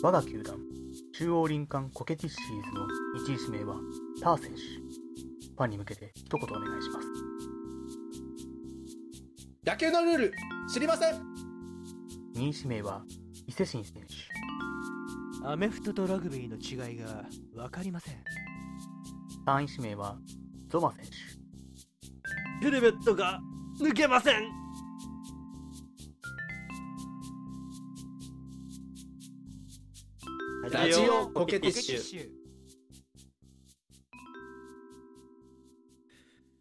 我が球団、中央林間コケティッシーズの1位指名はター選手。ファンに向けて一言お願いします。野球のルール知りません2位指名は伊勢神選手。アメフトとラグビーの違いが分かりません3位指名はゾマ選手。ヘルメットが抜けませんラジオコケティッシュ。ュ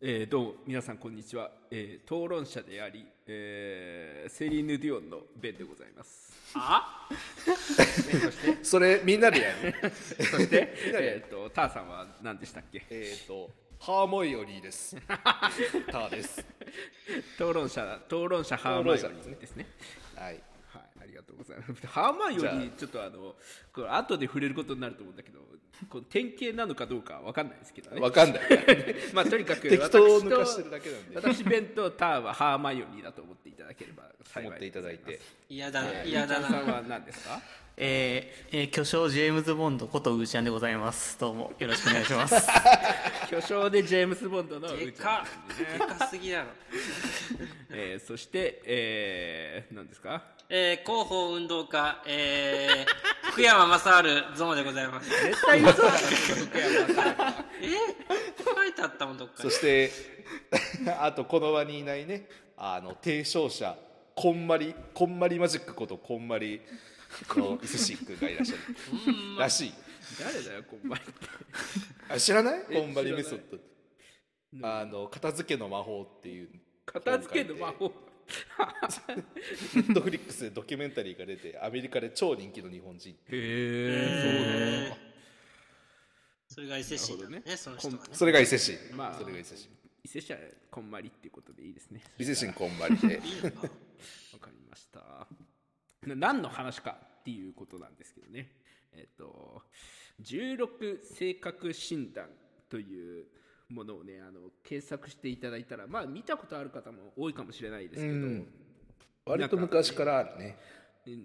えーどうも皆さんこんにちは、えー討論者であり、えーセリーヌ・ディオンのベンでございます。あ？そしてそれみんなでやる。そして、えー、とターさんは何でしたっけ？えっとハーモイオリーです。ターです。討論者討論者ハーマイオリーですね。はいはいがとうございます。ハーマイオリじゃーちょっとあのこれ後で触れることになると思うんだけどこの典型なのかどうかは分かんないですけどね。わかんない まあとにかく適当を私と抜かしてるだけなんで。私ベンとターはハーマイオリーだと思っていただければ幸い思っていただいて嫌だ嫌だゆうちゃんさんなは何ですかえーえー巨匠ジェームズ・ボンドことうーちゃんでございます。どうもよろしくお願いします。巨匠でジェームス・ボンドのでうちゃんか。でかすぎだろ。えーそして、えー、何ですか？えー、広報運動家えー、福山雅治ゾマでございます。絶対嘘だろ。福山さんえ書いてあったもんどっかに。そして あとこの場にいないねあの提唱者こんまりこんまりマジックことこんまりの伊勢シ君がいらっしゃる。らしい。誰だよこんばんって。あ知らない？えこんまりメソッドあの片付けの魔法っていう。片付けの魔法ネットフリックスでドキュメンタリーが出てアメリカで超人気の日本人へええーそれが伊勢市だねその人がね。それが伊勢市、まあそれが伊勢市伊勢市はこんまりっていうことでいいですね。伊勢市こんまりで。わかりました。な何の話かっていうことなんですけどね。えっ、と16性格診断というものをねあの検索していただいたらまあ見たことある方も多いかもしれないですけど、うん。割と昔からあるね。で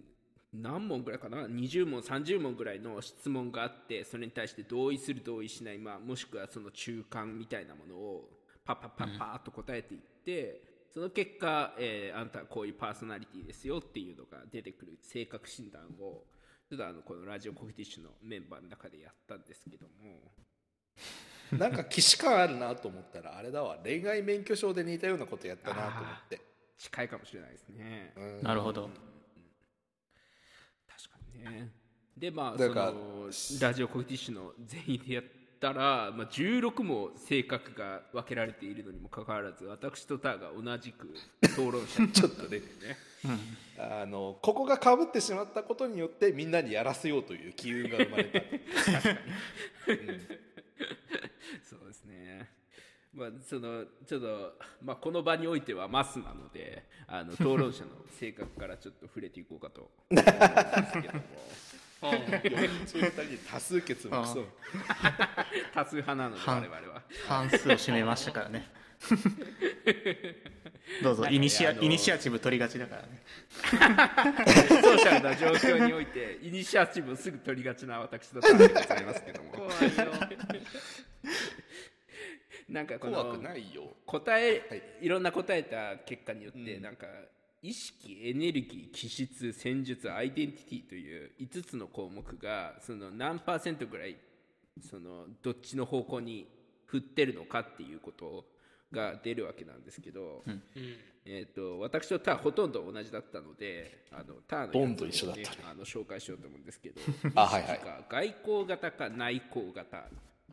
何問ぐらいかな？20問30問ぐらいの質問があってそれに対して同意する同意しない、まあ、もしくはその中間みたいなものをパッパッパッパーっと答えていって、その結果、えーあんたはこういうパーソナリティですよっていうのが出てくる性格診断をちょっとあのこのラジオコフティッシュのメンバーの中でやったんですけども なんか既視感あるなと思ったらあれだわ。恋愛免許証で似たようなことやったなと思って。近いかもしれないですね。うん。なるほど。確かにね。でまあそのラジオコフティッシュの全員でやったら、まあ、16も性格が分けられているのにもかかわらず私とターが同じく討論者 ちょっとね。ねあのここがかぶってしまったことによってみんなにやらせようという機運が生まれた そうですね。まあそのちょっと、まあ、この場においてはマスなのであの討論者の性格からちょっと触れていこうかと思うんですけども。42人で多数決もクソ多数派なのでは我々は。半数を占めましたからね。どうぞイニシア、イニシアチブ取りがちだからね。ソーシャルな状況においてイニシアチブをすぐ取りがちな私のターンでございますけども。怖いよ なんかこの怖くないよ。答え、はい。い、ろんな答えた結果によって、うん。なんか意識エネルギー気質戦術アイデンティティという5つの項目がその何パーセントぐらいそのどっちの方向に振ってるのかっていうことが出るわけなんですけど、えー、と私とターほとんど同じだったのであのターのやつをほとんど一緒だったね。あの紹介しようと思うんですけど あはいはい。外交型か内交型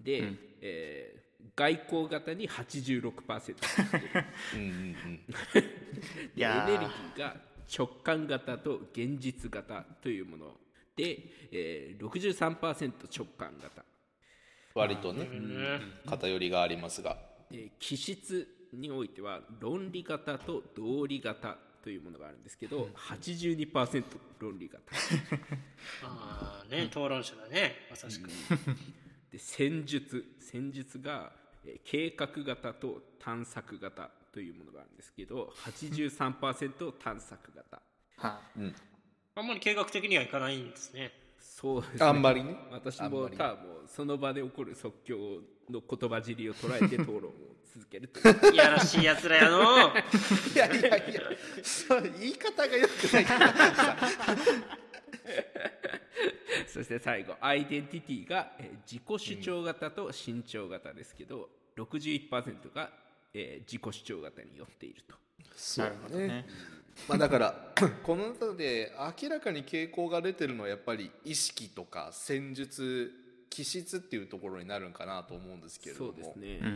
で、えー外交型に86%うんうんうエネルギーが直感型と現実型というもので、えー、63%直感型。割とね偏りがありますが。で気質においては論理型と道理型というものがあるんですけど、82%論理型。ああね討論者だねまさしくで戦術戦術が、えー計画型と探索型というものがあるんですけど 83%探索型。はあ。ん。まり計画的にはいかないんですね。そうですね。あんまりね。私もただもうその場で起こる即興の言葉尻を捉えて討論を続けるとい やらしいやつらやの いやいやいや。言い方がよくない そして最後アイデンティティが、えー自己主張型と身長型ですけど、61%が、えー自己主張型によっているとそうなるほどね。まあだから この中で明らかに傾向が出てるのはやっぱり意識とか戦術気質っていうところになるんかなと思うんですけれどもそうですね、うんう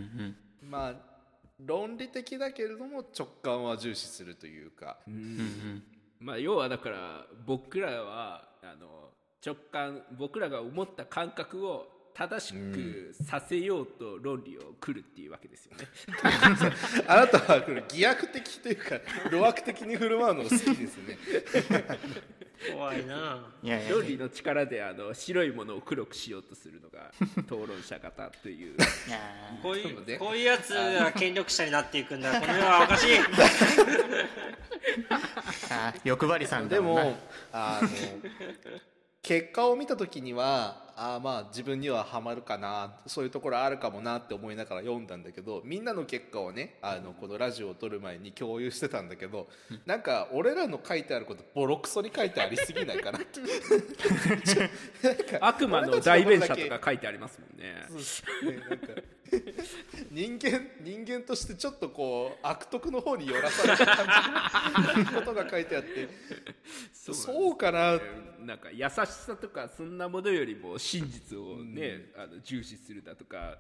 ん。まあ論理的だけれども直感は重視するというかうんうんうん。まあ要はだから僕らはあの直感僕らが思った感覚を正しくさせようと論理を来るっていうわけですよね。あなたはこれ偽悪的というか路悪的に振る舞うの好きですね。怖いな。いやいや論理の力であの白いものを黒くしようとするのが討論者型という。いや。こういそうね。うこういうやつが権力者になっていくんだ。この世はおかしい。欲張りさんだでもんなもあの結果を見た時にはあーまあ自分にはハマるかなそういうところあるかもなって思いながら読んだんだけどみんなの結果をねあのこのラジオを撮る前に共有してたんだけどなんか俺らの書いてあることボロクソに書いてありすぎないかな？って悪魔の代弁者とか書いてありますもんね。ねなんか人間人間としてちょっとこう悪徳の方に寄らされた感じのことが書いてあって。そうそうかななんか優しさとかそんなものよりも真実をね、あの重視するだとか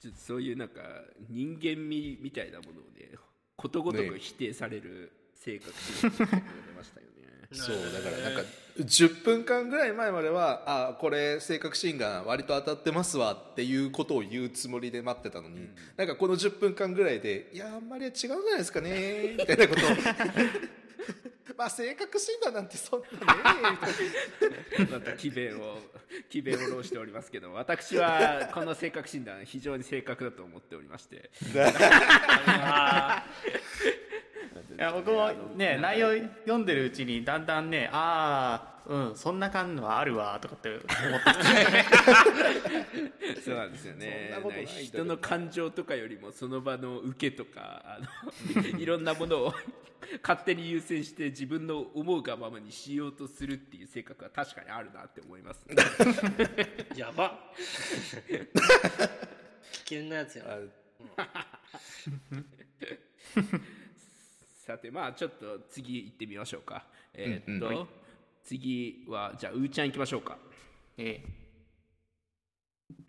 ちょっとそういうなんか人間味みたいなものをねことごとく否定される性格が出ましたよね。そうだからなんか10分間ぐらい前まではあこれ性格診断割と当たってますわっていうことを言うつもりで待ってたのに、なんかこの10分間ぐらいでいやあんまり違うんじゃないですかねみたいなことを まあ性格診断なんてそんなねみたいな。また奇弁を 奇弁を弄しておりますけど私はこの性格診断非常に正確だと思っておりまして。あいや僕もね内容読んでるうちにだんだんねああうんそんな感はあるわとかって思って。そうなんですよね。人の感情とかよりもその場の受けとかあの いろんなものを 勝手に優先して自分の思うがままにしようとするっていう性格は確かにあるなって思います、ね、ーやば。危険なやつやさてまあちょっと次行ってみましょうか。えーっと、うんうん次はじゃあうーちゃん行きましょうか。え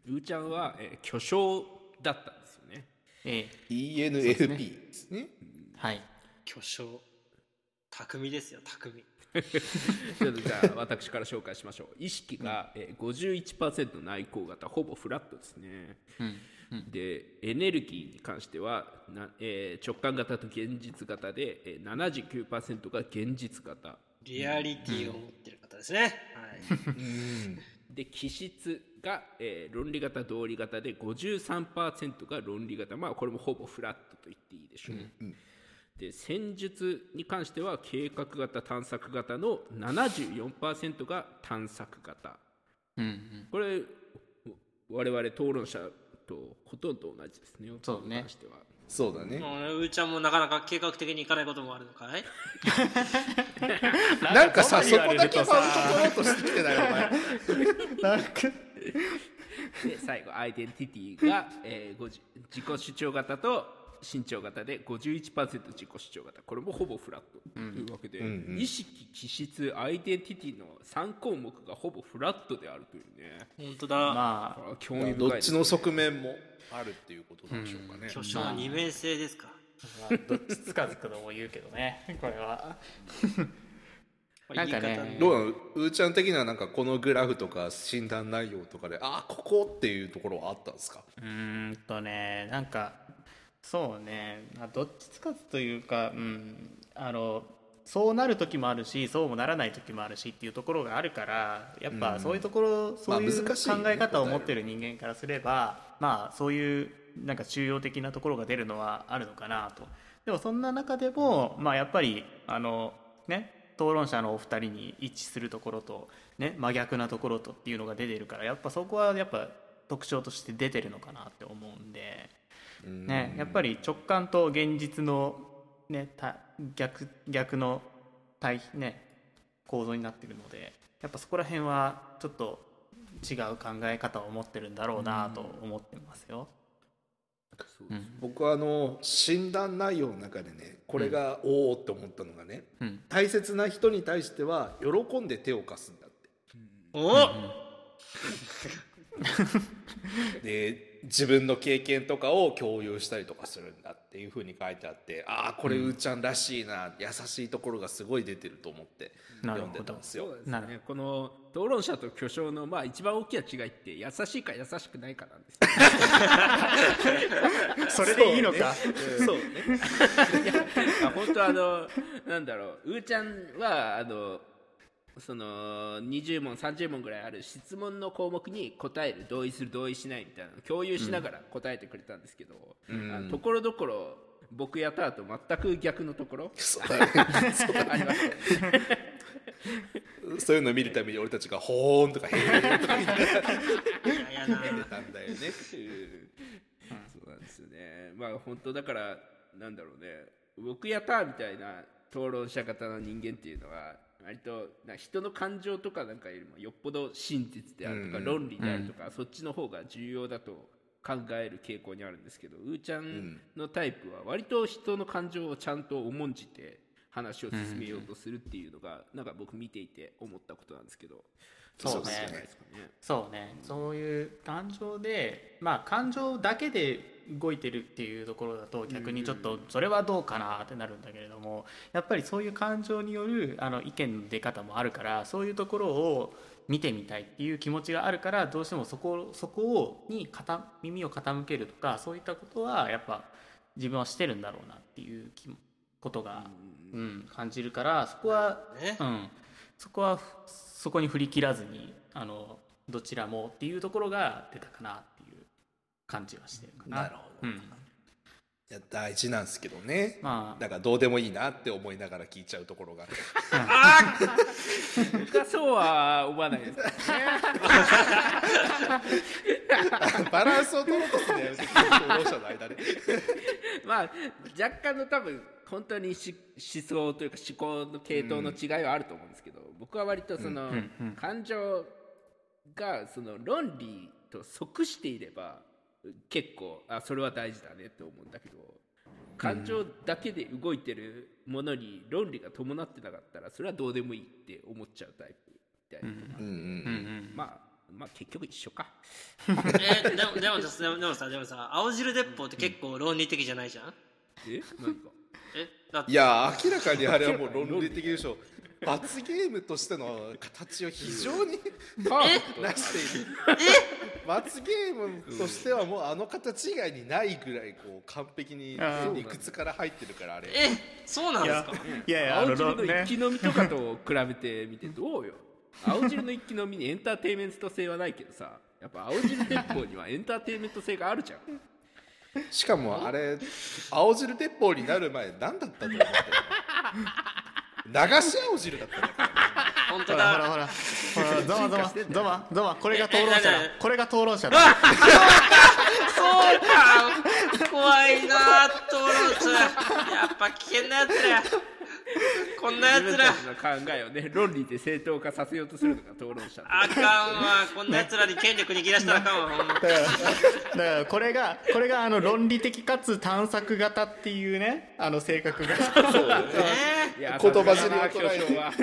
うーちゃんは、えー巨匠だったんですよね。ええ ENFP ですね。えはい。巨匠。匠。ですよ匠ちょっとじゃあ私から紹介しましょう。意識が、えー、51%内向型ほぼフラットですね、でエネルギーに関してはな、えー直感型と現実型で、えー、79%が現実型。リアリティを持ってる方ですね、はい。で気質が、えー論理型同理型で53%が論理型。まあこれもほぼフラットと言っていいでしょう、で戦術に関しては計画型探索型の74%が探索型。うんうん。これ我々討論者とほとんど同じですね。そうね。に関しては。そうだね。もうーちゃんもなかなか計画的にいかないこともあるのかい？なんかさそこだけれるとマウント取ろうとしてきてないお前。なんか。で最後アイデンティティが、えー、50自己主張型と身長型で51%自己主張型。これもほぼフラット。というわけで、うんうん。意識気質アイデンティティの3項目がほぼフラットであるというね。本当だ、まこれは興味深いどっちの側面もあるっていうことなんでしょうかね、巨匠二面性ですか、あ、まあ、どっちつかずとも言うけどね。これは。なんかねどうなのうーちゃん的にはなんかこのグラフとか診断内容とかであここっていうところはあったんですか？うーんとねなんかそうね。まあどっちつかずというかうんあのそうなる時もあるしそうもならない時もあるしっていうところがあるからやっぱそういうところ、そういう考え方を持ってる人間からすればまあそういうなんか中庸的なところが出るのはあるのかなと。でもそんな中でもまあやっぱりあのね討論者のお二人に一致するところと、ね、真逆なところとっていうのが出てるからやっぱそこはやっぱ特徴として出てるのかなって思うんで、ね、やっぱり直感と現実の、ね、た逆逆の対、ね、構造になってるのでやっぱそこら辺はちょっと違う考え方を持ってるんだろうなと思ってますよ。僕はあの診断内容の中でねこれがおおって思ったのがね、うん。大切な人に対しては喜んで手を貸すんだって。お で自分の経験とかを共有したりとかするんだっていうふうに書いてあってああこれうーちゃんらしいな、優しいところがすごい出てると思って読んでたんですよ。なるね。この討論者と巨匠のまあ一番大きな違いって優しいか優しくないかなんですよ。それでいいのか。そうね。あ 本当あのなんだろう。うーちゃんはあのその20問30問ぐらいある質問の項目に答える同意する同意しないみたいなのを共有しながら答えてくれたんですけどあのところどころ僕やったと全く逆のところ？そういうのを見るために俺たちが「ほーん」とか「へー」とか言ってたんだよねそうなんですよねまあ本当だからなんだろうね僕やったみたいな討論者型の人間っていうのは割とな人の感情とかなんかよりもよっぽど真実であるとかうん論理であるとか、そっちの方が重要だと考える傾向にあるんですけどうーちゃんのタイプは割と人の感情をちゃんと重んじて話を進めようとするっていうのがなんか僕見ていて思ったことなんですけどそうね。じゃないですかね。そうね。そういう感情でまあ感情だけで動いてるっていうところだと逆にちょっとそれはどうかなってなるんだけれどもやっぱりそういう感情によるあの意見の出方もあるからそういうところを見てみたいっていう気持ちがあるからどうしてもそこそこをに傾耳を傾けるとかそういったことはやっぱ自分はしてるんだろうなっていうことが、うん、感じるからそこはね。うん、そこはふそこに振り切らずにあのどちらもっていうところが出たかな感じはしてるかな。なるほど。うん、いや大事なんですけどね、まあ。だからどうでもいいなって思いながら聞いちゃうところが僕はそうは思わないですね。バランスを取ろうとするのやめて討論者の間で。まあ若干の多分本当にし思想というか思考の系統の違いはあると思うんですけど、僕は割とその、感情がその論理と即していれば結構あそれは大事だねって思うんだけど感情だけで動いてるものに論理が伴ってなかったらそれはどうでもいいって思っちゃうタイプみたいな。まあまあ結局一緒か。えーでもでもさでもさでもさ青汁鉄砲って結構論理的じゃないじゃん？え？何か？え？いや明らかにあれはもう論理的でしょ罰ゲームとしての形を非常にパーフェクト出している。罰ゲームとしてはもうあの形以外にないぐらいこう完璧に理屈から入ってるからあれ。え？そうなんいやですか？いやいやあの青汁のね一気飲みとかと比べてみてどうよ？青汁の一気飲みにエンターテインメント性はないけどさやっぱ青汁鉄砲にはエンターテインメント性があるじゃん。しかもあれ青汁鉄砲になる前何だったと思ってる流し青汁だった 本当ほらほらだほらほら。ゾマゾマゾマゾマこれが討論者ええだえこれが討論者だ。そうか。怖いな討論者。やっぱ危険なやつら こんなやつら。自分たちの考えをね論理で正当化させようとするのが討論者。あかんわ。こんなやつらに権力握らしたらあかんわほんま。だからだからこれがこれがあの論理的かつ探索型っていうねあの性格が。ね。いや言葉尻をさすがだな捉えて巨匠は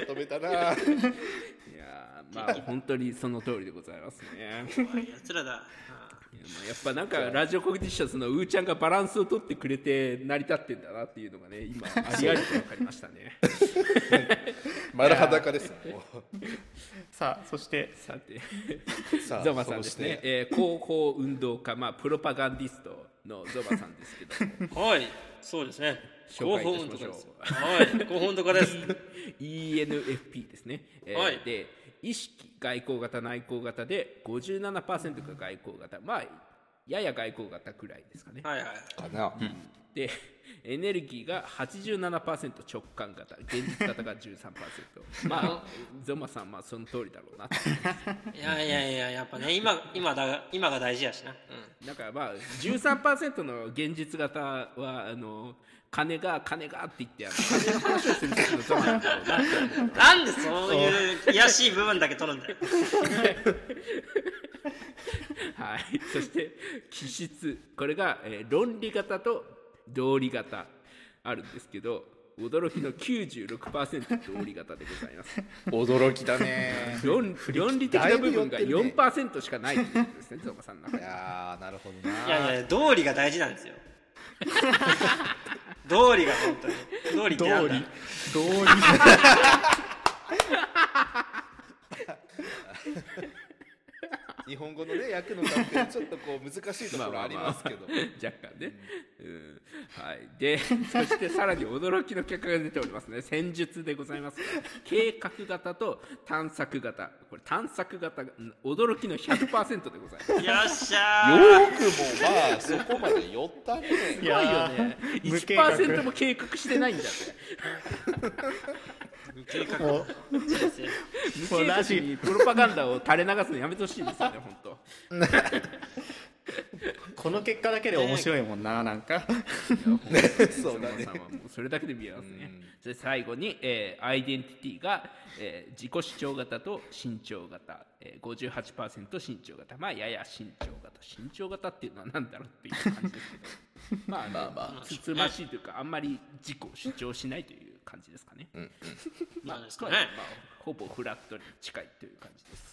まとめたな。いやまあ本当にその通りでございますね。怖いやつらだやっぱなんかラジオコグニティションズのうーちゃんがバランスを取ってくれて成り立ってんだなっていうのがね今ありありと分かりましたね。丸裸ですさあそして。さて。さあゾマさんですね。えー広報運動家、まあ、プロパガンディストのゾマさんですけども。はいそうですね。紹介いたしましょう。です。よはい広報とかです。ENFP ですね、えーはい。で意識外交型内向型で57%が外交型。まあやや外交型くらいですかね、はいはい。かな、でエネルギーが87%直感型。現実型が13% まあゾマさんまあその通りだろうなっていやいやいややっぱね今今だ今が大事やしな、うん、だからまあ13%の現実型はあの金が金がって言ってあの金の話をする時のゾマなんだろう。ななんでそういう癒やしい部分だけ取るんだよ。はい、そして気質。これが、えー論理型と道理型あるんですけど驚きの96%道理型でございます。驚きだね。論論理的な部分がだいぶ寄ってるね。4%しかないということですねゾマさんの中いでやーなるほどな。いやいや道理が大事なんですよ 道理が本当に。道理ってなんだ。道理 日本語のね訳の関係ちょっとこう難しいところありますけど若干ね、うん。はい、でそしてさらに驚きの結果が出ておりますね。戦術でございます計画型と探索型。これ探索型驚きの100%でございます。よっしゃよーくもまあそこまで寄ったね。すごいよね無計画。1%も計画してないんだって。無計画。もう。人生無計画にプロパガンダを垂れ流すのやめてほしいですよね本当。この結果だけで面白いもんななんか。そうだね。それだけで見えますね。そして最後に、えーアイデンティティが、えー自己主張型と身長型、えー、58%身長型。まあやや身長型。身長型っていうのは何だろうっていう感じですけど。まあ、あのまあ。まつつましいというかあんまり自己を主張しないという感じですかね。まあなんですかね。まあ、ほぼフラットに近いという感じです。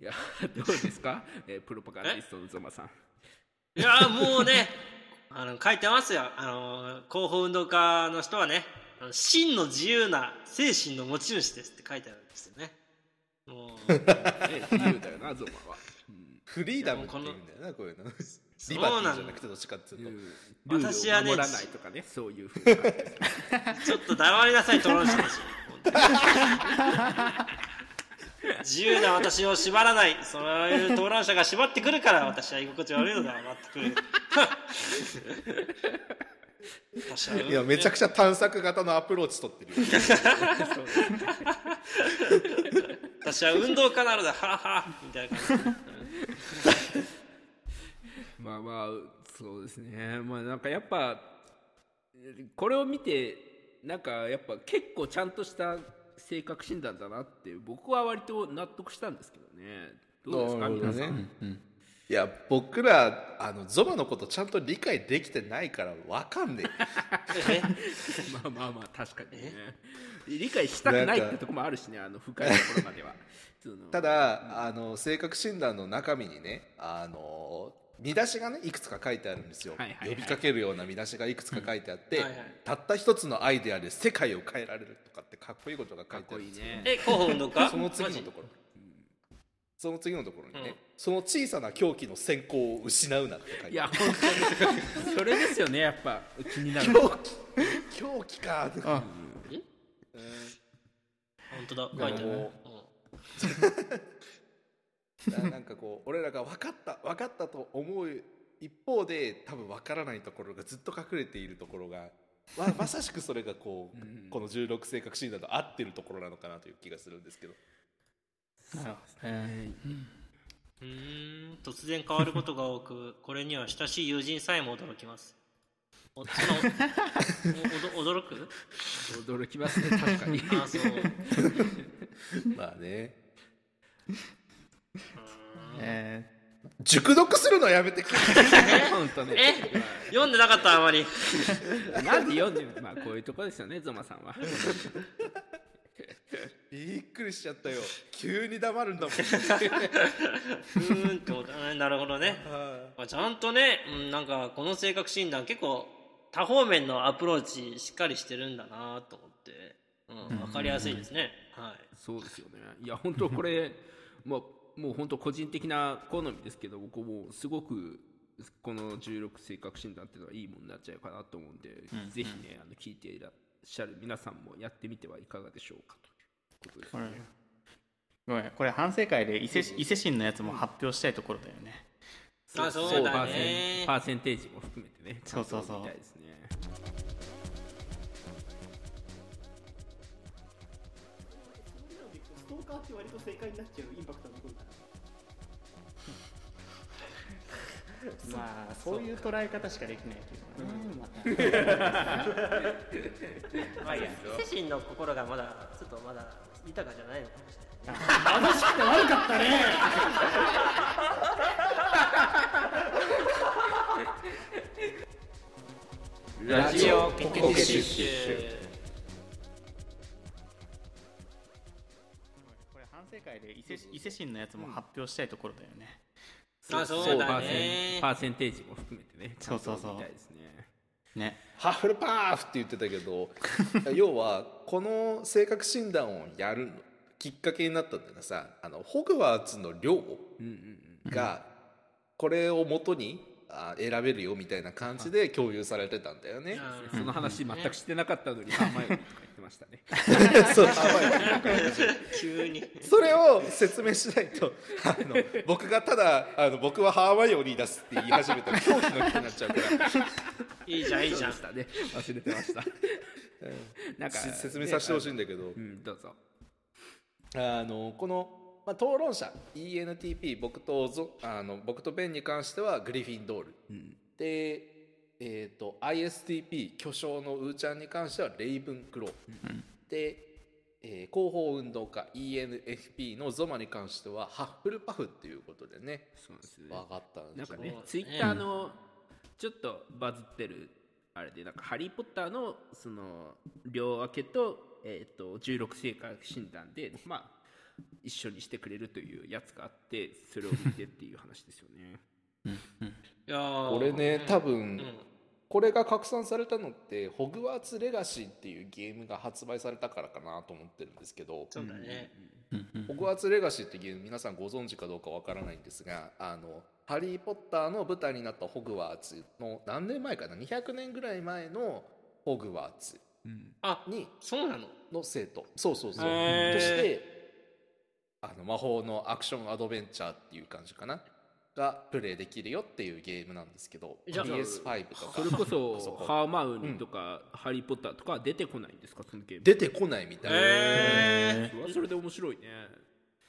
いやどうですか、えープロパガンディストのゾマさん。いやもうねあの書いてますよ。あの広報運動家の人はねあの真の自由な精神の持ち主ですって書いてあるんですよね。もう。ね自由だよなゾマは。フリーダムって言うんだよなこういうの。リバテそうィなんじゃなくてどっちかっていうと。ルールを私はね守らないとかね、そういうふうな感じですねちょっと黙りなさい、トロンシたち。本当に自由な私を縛らない、そういう討論者が縛ってくるから、私は居心地悪いのだ、全く。私はいやめちゃくちゃ探索型のアプローチ取ってるよ 私は運動家なのだ、みたいな感じ。まあまあ、そうですね。まあなんかやっぱ、これを見て、なんかやっぱ結構ちゃんとした性格診断だなって、僕は割と納得したんですけどね。どうですか、なるほど皆さん。ねいや僕らあのゾマのことちゃんと理解できてないからわかんねえ まあまあまあ、確かにね。理解したくないってとこもあるしね、あの深いところまでは。ただあの性格診断の中身にねあの見出しがねいくつか書いてあるんですよ、はいはいはい。呼びかけるような見出しがいくつか書いてあって、はいはい。たった一つのアイデアで世界を変えられるとかってかっこいいことが書かっいてあるんですよ。こいいね。え、広報その次のところ。その次のところにね、その小さな狂気の先行を失うなって書いいや、てある。本当に。それですよね、やっぱ。気になる。狂気。狂気かとかあ本当だ、書いてある。もうんななんかこう 俺らが分かった分かったと思う一方で多分分からないところがずっと隠れているところがま まさしくそれがこう、この16性格診断と合ってるところなのかなという気がするんですけど。なるほどね。うーん突然変わることが多くこれには親しい友人さえも驚きます。おその おおど驚く？驚きますね、確かに。あそう。まあねえ熟読するのやめてくれ。本当ね。え読んでなかったあまり。なんで読んでるまあこういうとこですよね、ゾマさんは。びっくりしちゃったよ。急に黙るんだもん。うーんって思った。ねなるほどね。まあちゃんとね、うん、なんかこの性格診断結構多方面のアプローチしっかりしてるんだなと思って、うん、分かりやすいですね、はい。そうですよね。いや、本当これ、まあ、もう本当個人的な好みですけど、僕もすごく、この16性格診断っていうのはいいものになっちゃうかなと思うんで、ぜひね、あの聞いていらっしゃる皆さんもやってみてはいかがでしょうかということですね。ごめんこれ反省会で伊勢伊勢神のやつも発表したいところだよね。あそうだパーセンねパーセンテージも含めてねそうそうそうトーカーって割と正解になっちゃうインパクトが残るから。まあそう。いう捉え方しかできないけどね、ま たまあいや。精神の心がまだちょっとまだ豊かじゃないのかもしれない楽しくて悪かったね。ラジオポケティッシュで伊勢伊勢神のやつも発表したいところだよね、あそうだパーセねンパーセンテージも含めてね。そうそうそう。見たいですね。ね。ハッフルパーフって言ってたけど 要はこの性格診断をやるのきっかけになったんだよさあのホグワーツの寮がこれを元にあ選べるよみたいな感じで共有されてたんだよね。うん。その話全くしてなかったのにハーマイオニーとか言ってましたね。そう。急に。それを説明しないとあの僕がただあの僕はハーマイオニーですって言い始めたら狂気の気になっちゃうから。いいじゃんいいじゃん。したね忘れてました。なんかし説明させてほしいんだけど、うんどうぞ。あのこの、まあ、討論者 ENTP 僕とゾあの僕とベンに関してはグリフィンドール、で、えー、と ISTP 巨匠のウーちゃんに関してはレイブンクロー、で、えー広報運動家 ENFP のゾマに関してはハッフルパフっていうことでねそうなんですね。分かったんなんですよ。ねかねツイッターのちょっとバズってるあれでなんかハリー・ポッターのその両分けと,、えー、と16性格診断でまあ一緒にしてくれるというやつがあってそれを見てっていう話ですよね。いやーこれね多分、うんこれが拡散されたのってホグワーツ・レガシーっていうゲームが発売されたからかなと思ってるんですけど、そうだね。ホグワーツ・レガシーってゲーム皆さんご存知かどうかわからないんですがあのハリー・ポッターの舞台になったホグワーツの何年前かな？200年ぐらい前のホグワーツあにそうなの？の生徒。そうそうそう。としてあの魔法のアクションアドベンチャーっていう感じかながプレイできるよっていうゲームなんですけどじゃあ PS5 とか。それこそハーマウニーとか、ハリー・ポッターとかは出てこないんですかそのゲーム。出てこないみたいな、えそれはそれで面白いね。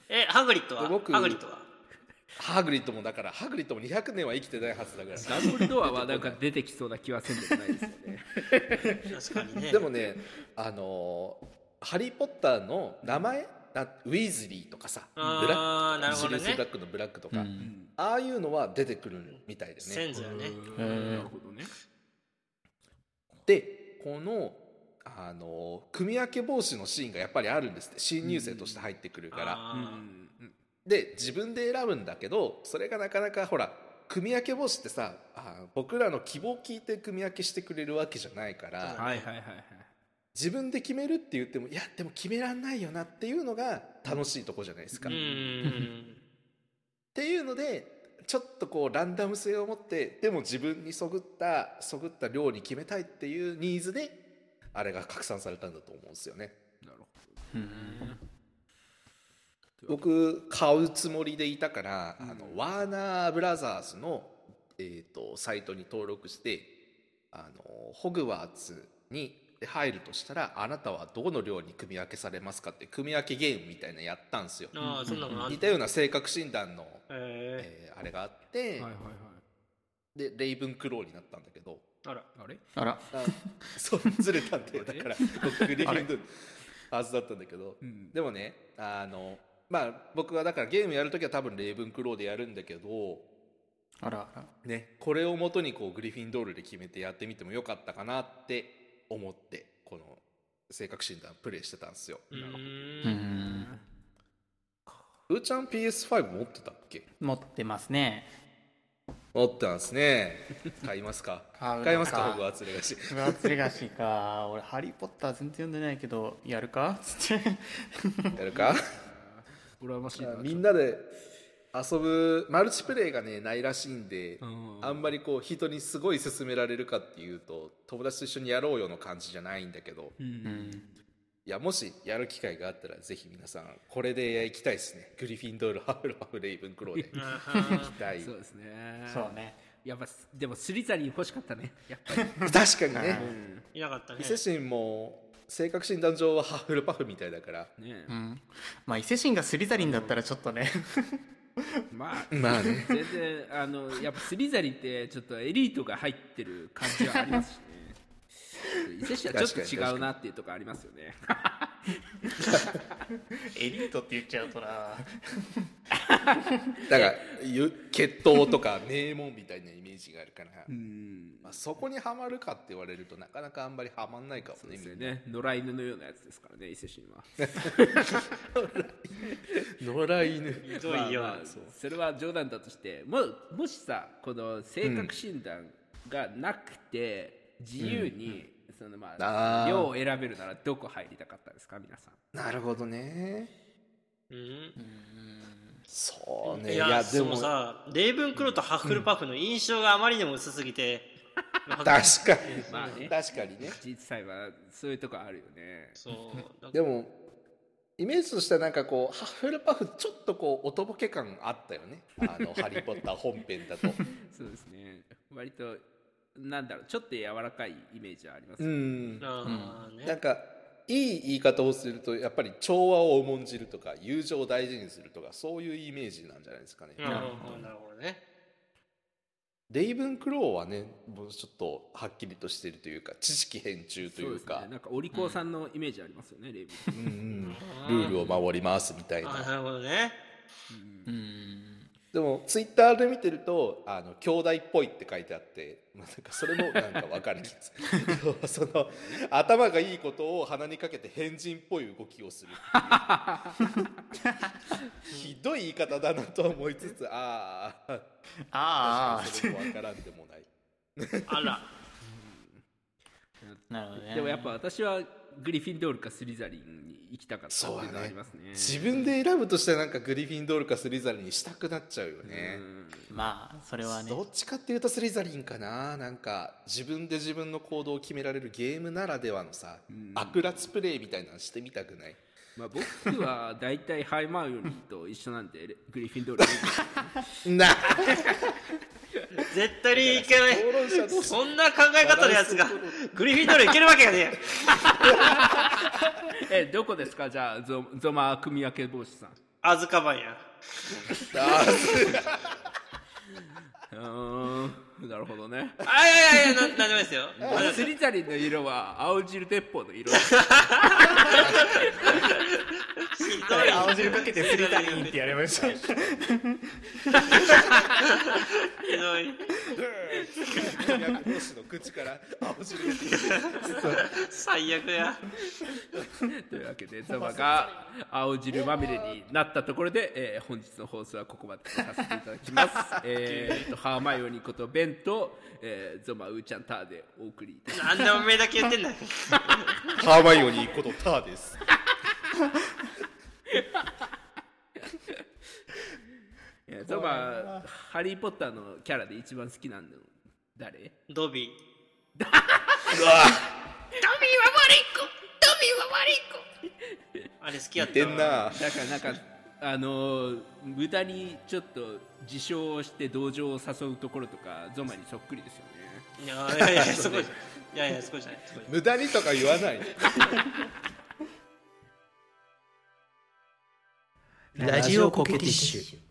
えハグリッドは？ハグリッドは？ハグリッドもだからハグリッドも200年は生きてないはずだから。ダンブルドアはなんか出てきそうな気はせんでもないですよね。確かにね。でもねあのーハリー・ポッターの名前なウィーズリーとかさブラックシリウス・ブラックのブラックとか、うん。ああいうのは出てくるみたいでね。先祖よね。なるほどね。でこのあのー組み分け帽子のシーンがやっぱりあるんですって。新入生として入ってくるから、で自分で選ぶんだけどそれがなかなかほら組み分け防止ってさあー僕らの希望を聞いて組み分けしてくれるわけじゃないから、はいはいはいはい自分で決めるって言ってもいやでも決めらんないよなっていうのが楽しいとこじゃないですか。うんっうんていうのでちょっとこうランダム性を持ってでも自分にそぐったそぐった量に決めたいっていうニーズであれが拡散されたんだと思うんですよね。なるほ僕買うつもりでいたから、あのワーナーブラザーズの、えー、とサイトに登録してあのホグワーツに入るとしたらあなたはどの寮に組み分けされますかって組み分けゲームみたいなのやったんですよ。ああそんなのあん似たような性格診断の、ええーあれがあって、はいはいはい。でレイブンクローになったんだけど。ーあら。あれ？あら。あそうずれたんだよだから僕グリフィンドールはずだったんだけど、んでもねあのまあ僕はだからゲームやるときは多分レイブンクローでやるんだけどあらあら。ねこれをもとにこうグリフィンドールで決めてやってみてもよかったかなって思ってこの性格診断プレイしてたんですよ。うーうん。んうーちゃん PS5 持ってたっけ？持ってますね。持ってますね。買いますか？買いますか？かホグワーツレガシーフランツレガシーか。俺ハリー・ポッター全然読んでないけどやるか？つって。やるか？羨ましいなみんなで遊ぶマルチプレイがねないらしいんで、ん。あんまりこう人にすごい勧められるかっていうと友達と一緒にやろうよの感じじゃないんだけど、うん。いやもしやる機会があったらぜひ皆さんこれで行きたいですね。グリフィンドールハフルパフレイブンクローで。行きたい。そうですね。そうね。やっぱでもスリザリン欲しかったね。やっぱり、確かにね。いなかったね。伊勢神も性格診断上はハフルパフみたいだから。ねうん。まあ伊勢神がスリザリンだったらちょっとね まあまあね。全然あのやっぱスリザリンってちょっとエリートが入ってる感じはありますしね。伊勢神はちょっと違うなっていうところありますよね。エリートって言っちゃうとな だからゆ血統とか名門みたいなイメージがあるから、うん。まあ、そこにはまるかって言われるとなかなかあんまりはまんないかもそうね。野良犬のようなやつですからね伊勢神は。野良犬。ひどいよ、まあまあそれは冗談だとしてももしさこの性格診断がなくて自由に、そのまあ量を選べるならどこ入りたかったですか皆さん。なるほどね。うんそうね。いやそでも。のさレイブンクローとハッフルパフの印象があまりにも薄すぎて、確かに、まあね。確かにね。実際はそういうとこあるよね。そう。だ でもイメージとしてはなんかこうハッフルパフちょっとこうおとぼけ感あったよね。あの「ハリー・ポッター」本編だと。そうですね。割となんだろうちょっと柔らかいイメージはありますね。ん。あーね。なんかいい言い方をするとやっぱり調和を重んじるとか友情を大事にするとかそういうイメージなんじゃないですかね、なるほどなるほどね。レイブンクローはねもうちょっとはっきりとしてるというか知識偏中というか。そうですね。なんかお利口さんのイメージありますよね、レイブンうんうん。ルールを守りますみたいな。なるほどね。うんでもツイッターで見てるとあの兄弟っぽいって書いてあって、まあ、なんかそれもなんか分かる気がする。その頭がいいことを鼻にかけて変人っぽい動きをするひどい言い方だなと思いつつあああそれも分からんでもない。あら。あなるほどね。でもやっぱ私はグリフィンドールかスリザリンに行きたかったっていうのはありますね。自分で選ぶとしたらなんかグリフィンドールかスリザリンにしたくなっちゃうよね、まあそれはね。どっちかっていうとスリザリンかな。なんか自分で自分の行動を決められるゲームならではのさ、悪辣プレイみたいなのしてみたくない？まあ、僕は大体ハイマーヨニーと一緒なんでレグリフィンドールに な絶対にいけない。そんな考え方のやつがグリフィンドールいけるわけがねえ えどこですか？じゃあゾゾマ組み分け帽子さん。アズカバンや。あうーんなるほどね。あいやいやいやななんでもないですよ。スリザリンの色は青汁鉄砲の色 青汁かけてスリザリンってやりましたひどい。の口から青汁最悪やというわけでゾマが青汁まみれになったところで、えー本日の放送はここまでとさせていただきます。えーとハーマイオニーことベンと、えーゾマウーちゃんターでお送りいたしなんでおめえだけ言ってんだよ。ハーマイオニーことターですえーゾマハリー・ポッターのキャラで一番好きなの誰？ドビー。うわ。あれ好きやってんな。だからなんかあのー無駄にちょっと自称をして同情を誘うところとかゾマにそっくりですよね。いやいやいやそこじゃいやいやそこじゃないじゃない。無駄にとか言わないラジオコケティッシュ。